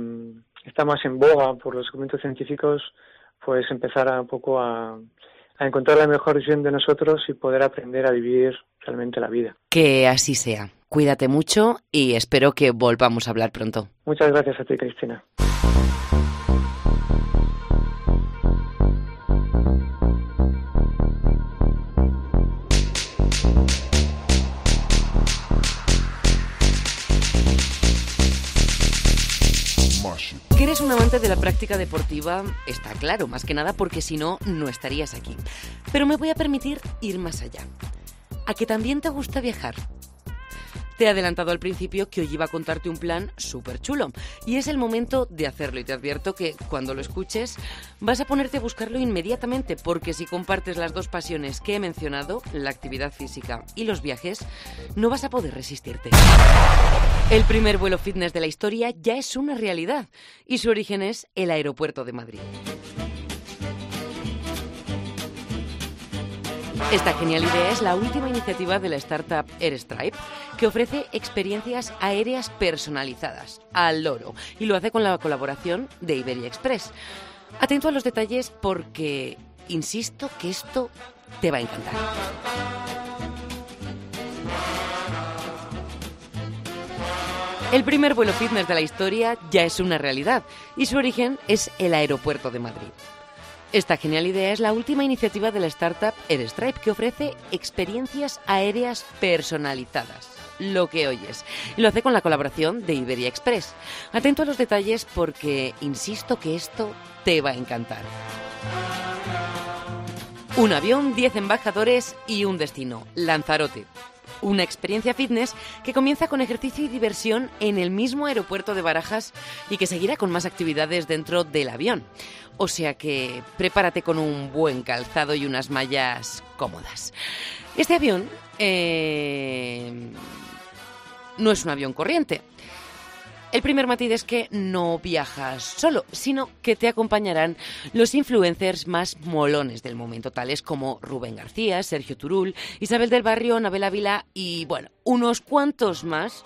Speaker 5: está más en boga por los documentos científicos, pues empezar a un poco a, a encontrar la mejor visión de nosotros y poder aprender a vivir realmente la vida.
Speaker 3: Que así sea. Cuídate mucho y espero que volvamos a hablar pronto.
Speaker 5: Muchas gracias a ti, Cristina.
Speaker 3: Que eres un amante de la práctica deportiva está claro, más que nada porque si no, no estarías aquí. Pero me voy a permitir ir más allá. ¿A que también te gusta viajar? Te he adelantado al principio que hoy iba a contarte un plan súper chulo y es el momento de hacerlo y te advierto que cuando lo escuches vas a ponerte a buscarlo inmediatamente porque si compartes las dos pasiones que he mencionado, la actividad física y los viajes, no vas a poder resistirte. El primer vuelo fitness de la historia ya es una realidad y su origen es el aeropuerto de Madrid. Esta genial idea es la última iniciativa de la startup Airstripe, que ofrece experiencias aéreas personalizadas al loro y lo hace con la colaboración de Iberia Express. Atento a los detalles porque insisto que esto te va a encantar. El primer vuelo fitness de la historia ya es una realidad y su origen es el aeropuerto de Madrid. Esta genial idea es la última iniciativa de la startup Airstripe que ofrece experiencias aéreas personalizadas. Lo que oyes. Lo hace con la colaboración de Iberia Express. Atento a los detalles porque insisto que esto te va a encantar. Un avión, 10 embajadores y un destino, Lanzarote una experiencia fitness que comienza con ejercicio y diversión en el mismo aeropuerto de Barajas y que seguirá con más actividades dentro del avión. O sea que prepárate con un buen calzado y unas mallas cómodas. Este avión eh, no es un avión corriente. El primer matiz es que no viajas solo, sino que te acompañarán los influencers más molones del momento, tales como Rubén García, Sergio Turul, Isabel del Barrio, Anabel Ávila y, bueno, unos cuantos más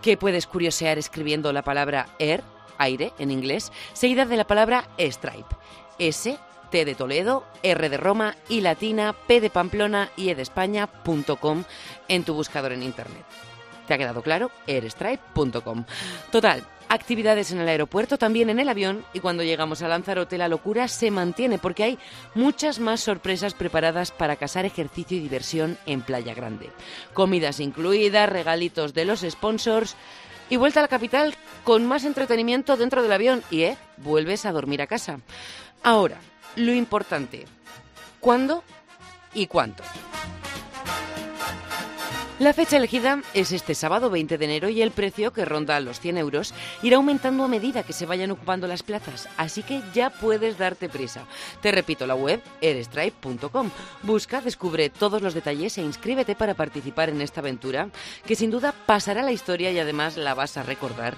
Speaker 3: que puedes curiosear escribiendo la palabra air, aire en inglés, seguida de la palabra stripe, S, T de Toledo, R de Roma, I latina, P de Pamplona y E de España.com en tu buscador en internet. ¿Te ha quedado claro? airstripe.com. Total, actividades en el aeropuerto, también en el avión y cuando llegamos a Lanzarote la locura se mantiene porque hay muchas más sorpresas preparadas para casar ejercicio y diversión en Playa Grande. Comidas incluidas, regalitos de los sponsors y vuelta a la capital con más entretenimiento dentro del avión y, ¿eh? Vuelves a dormir a casa. Ahora, lo importante, ¿cuándo y cuánto? La fecha elegida es este sábado 20 de enero y el precio, que ronda los 100 euros, irá aumentando a medida que se vayan ocupando las plazas, así que ya puedes darte prisa. Te repito la web, airstripe.com. Busca, descubre todos los detalles e inscríbete para participar en esta aventura, que sin duda pasará la historia y además la vas a recordar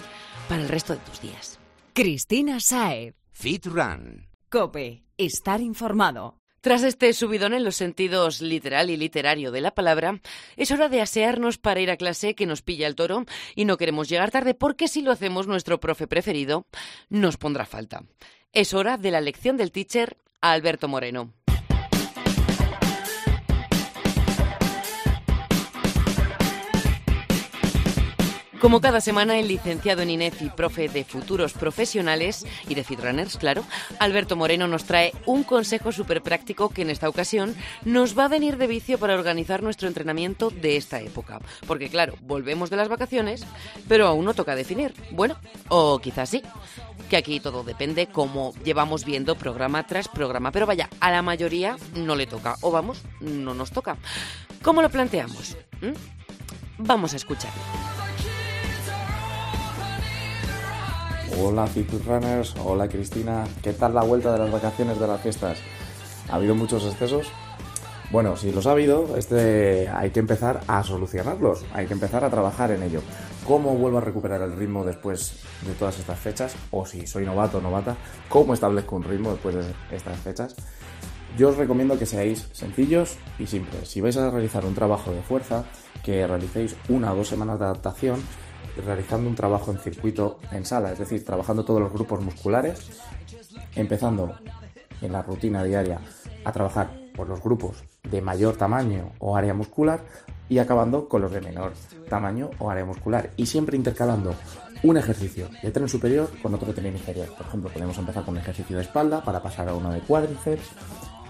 Speaker 3: para el resto de tus días.
Speaker 1: Cristina Saed.
Speaker 6: Fit Run.
Speaker 1: Cope. Estar informado.
Speaker 3: Tras este subidón en los sentidos literal y literario de la palabra, es hora de asearnos para ir a clase que nos pilla el toro y no queremos llegar tarde porque si lo hacemos nuestro profe preferido nos pondrá falta. Es hora de la lección del teacher Alberto Moreno. Como cada semana, el licenciado en INEF y profe de futuros profesionales y de fitrunners, claro, Alberto Moreno nos trae un consejo súper práctico que en esta ocasión nos va a venir de vicio para organizar nuestro entrenamiento de esta época. Porque claro, volvemos de las vacaciones, pero aún no toca definir. Bueno, o quizás sí. Que aquí todo depende como llevamos viendo programa tras programa. Pero vaya, a la mayoría no le toca. O vamos, no nos toca. ¿Cómo lo planteamos? ¿Mm? Vamos a escucharlo.
Speaker 7: Hola Runners, hola Cristina, ¿qué tal la vuelta de las vacaciones de las fiestas? ¿Ha habido muchos excesos? Bueno, si los ha habido, este, hay que empezar a solucionarlos, hay que empezar a trabajar en ello. ¿Cómo vuelvo a recuperar el ritmo después de todas estas fechas? O si soy novato o novata, ¿cómo establezco un ritmo después de estas fechas? Yo os recomiendo que seáis sencillos y simples. Si vais a realizar un trabajo de fuerza, que realicéis una o dos semanas de adaptación realizando un trabajo en circuito en sala, es decir, trabajando todos los grupos musculares, empezando en la rutina diaria a trabajar por los grupos de mayor tamaño o área muscular y acabando con los de menor tamaño o área muscular y siempre intercalando un ejercicio de tren superior con otro de tren inferior. Por ejemplo, podemos empezar con un ejercicio de espalda para pasar a uno de cuádriceps,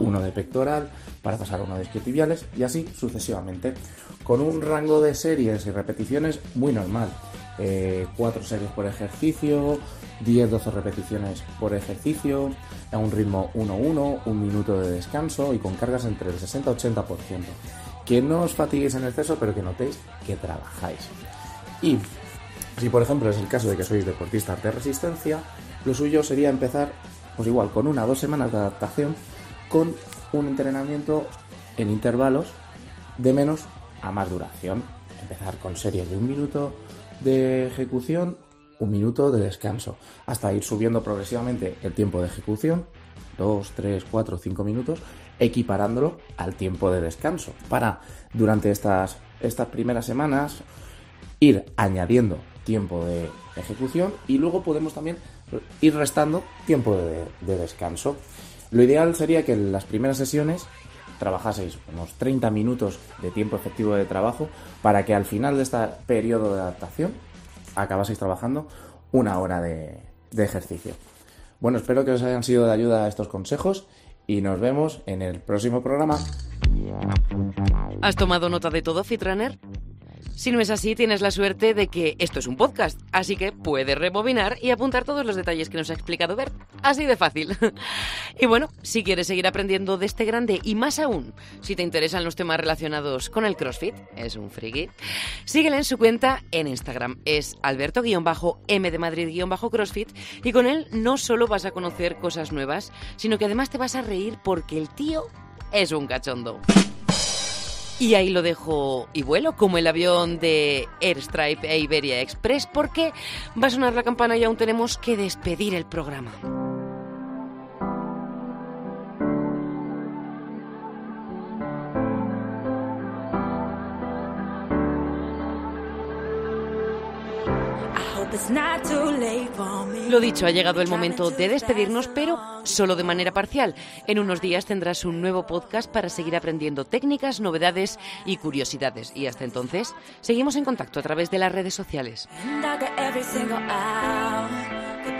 Speaker 7: uno de pectoral para pasar a uno de isquiotibiales y así sucesivamente, con un rango de series y repeticiones muy normal. Eh, 4 series por ejercicio, 10-12 repeticiones por ejercicio, a un ritmo 1-1, un minuto de descanso y con cargas entre el 60-80%. Que no os fatiguéis en exceso, pero que notéis que trabajáis. Y si por ejemplo es el caso de que sois deportistas de resistencia, lo suyo sería empezar, pues igual, con una o dos semanas de adaptación con un entrenamiento en intervalos de menos a más duración. Empezar con series de un minuto de ejecución, un minuto de descanso, hasta ir subiendo progresivamente el tiempo de ejecución, 2, 3, 4, 5 minutos, equiparándolo al tiempo de descanso, para durante estas, estas primeras semanas ir añadiendo tiempo de ejecución y luego podemos también ir restando tiempo de, de descanso. Lo ideal sería que en las primeras sesiones trabajaseis unos 30 minutos de tiempo efectivo de trabajo para que al final de este periodo de adaptación acabaseis trabajando una hora de, ejercicio. Bueno, espero que os hayan sido de ayuda estos consejos y nos vemos en el próximo programa.
Speaker 3: ¿Has tomado nota de todo, Fitrunner? Si no es así, tienes la suerte de que esto es un podcast, así que puedes rebobinar y apuntar todos los detalles que nos ha explicado Bert. Así de fácil. y bueno, si quieres seguir aprendiendo de este grande y más aún, si te interesan los temas relacionados con el CrossFit, es un friki, síguele en su cuenta en Instagram. Es alberto-m de Madrid-CrossFit y con él no solo vas a conocer cosas nuevas, sino que además te vas a reír porque el tío es un cachondo. Y ahí lo dejo y vuelo, como el avión de Airstripe e Iberia Express, porque va a sonar la campana y aún tenemos que despedir el programa. Lo dicho, ha llegado el momento de despedirnos, pero solo de manera parcial. En unos días tendrás un nuevo podcast para seguir aprendiendo técnicas, novedades y curiosidades. Y hasta entonces, seguimos en contacto a través de las redes sociales.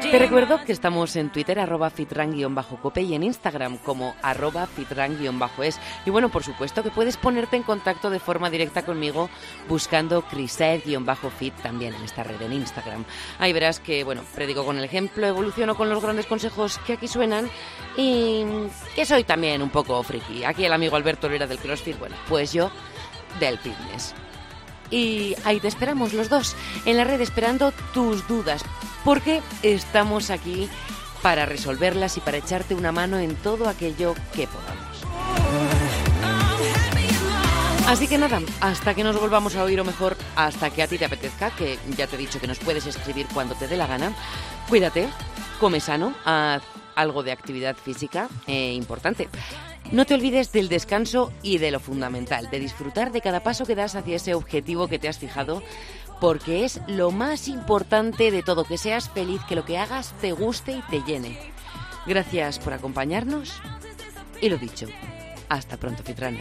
Speaker 3: Te recuerdo que estamos en Twitter, arroba fitran-cope y en Instagram como arroba fitran-es. Y bueno, por supuesto que puedes ponerte en contacto de forma directa conmigo buscando criser-fit también en esta red, en Ahí verás que, bueno, predico con el ejemplo, evoluciono con los grandes consejos que aquí suenan y que soy también un poco friki. Aquí el amigo Alberto era del CrossFit, bueno, pues yo del fitness y ahí te esperamos los dos en la red esperando tus dudas, porque estamos aquí para resolverlas y para echarte una mano en todo aquello que podamos. Así que nada, hasta que nos volvamos a oír o mejor, hasta que a ti te apetezca, que ya te he dicho que nos puedes escribir cuando te dé la gana, cuídate, come sano, haz algo de actividad física eh, importante. No te olvides del descanso y de lo fundamental, de disfrutar de cada paso que das hacia ese objetivo que te has fijado, porque es lo más importante de todo, que seas feliz, que lo que hagas te guste y te llene. Gracias por acompañarnos y lo dicho, hasta pronto, Fitrana.